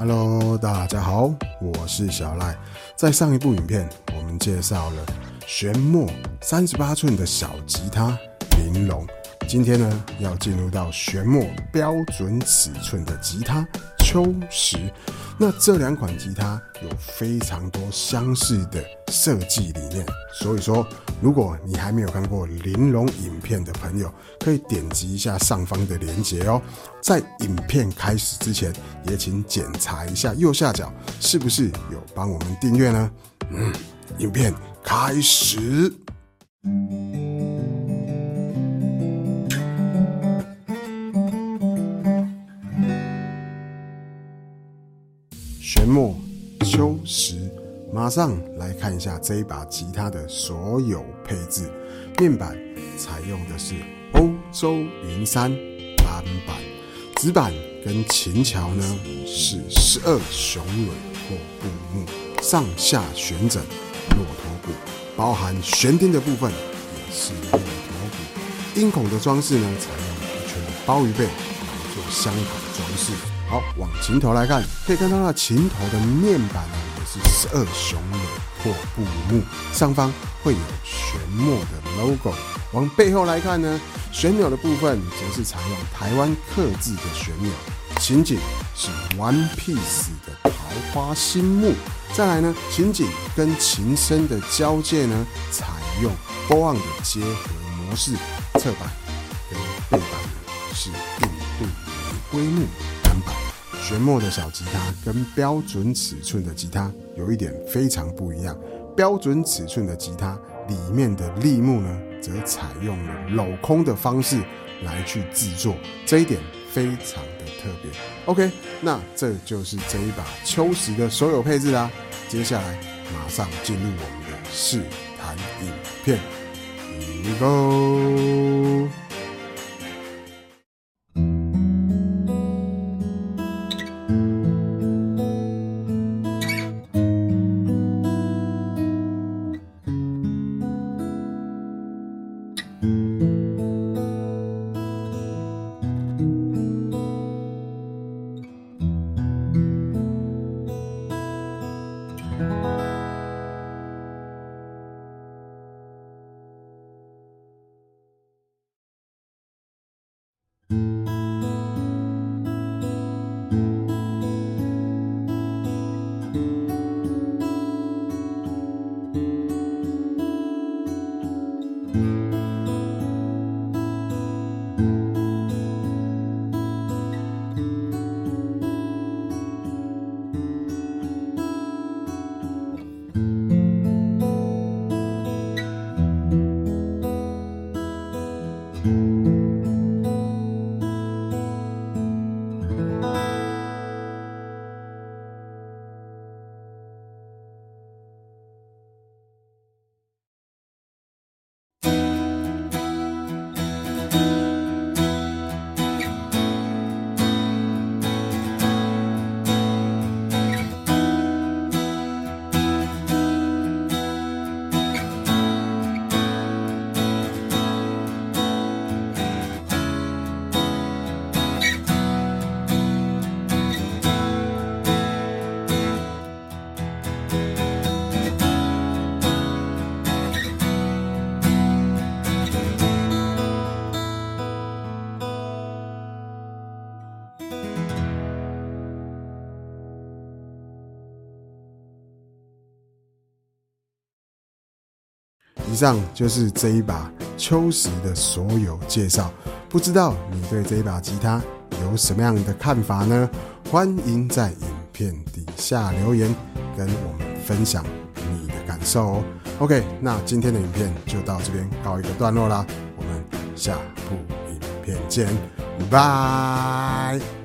Hello，大家好，我是小赖。在上一部影片，我们介绍了玄墨三十八寸的小吉他玲珑。今天呢，要进入到玄墨标准尺寸的吉他秋实。那这两款吉他有非常多相似的设计理念，所以说，如果你还没有看过玲珑影片的朋友，可以点击一下上方的链接哦。在影片开始之前，也请检查一下右下角是不是有帮我们订阅呢？嗯，影片开始。玄墨秋实，马上来看一下这一把吉他的所有配置。面板采用的是欧洲云杉单板，指板跟琴桥呢是十二雄蕊或布木，上下旋枕骆驼骨，包含悬钉的部分也是骆驼骨。音孔的装饰呢，采用一圈的鲍鱼背来做香卡装饰。好，往琴头来看，可以看到那琴头的面板呢，也是十二雄蕊或布木，上方会有玄墨的 logo。往背后来看呢，旋钮的部分则是采用台湾刻字的旋钮，琴颈是 One Piece 的桃花心木。再来呢，琴颈跟琴身的交界呢，采用 b o n 的结合模式，侧板跟背板呢是印度玫瑰木。玄墨的小吉他跟标准尺寸的吉他有一点非常不一样。标准尺寸的吉他里面的立木呢，则采用了镂空的方式来去制作，这一点非常的特别。OK，那这就是这一把秋实的所有配置啦。接下来马上进入我们的试弹影片，Here we go。以上就是这一把秋实的所有介绍。不知道你对这一把吉他有什么样的看法呢？欢迎在影片底下留言，跟我们分享你的感受哦。OK，那今天的影片就到这边告一个段落啦，我们下部影片见，拜拜。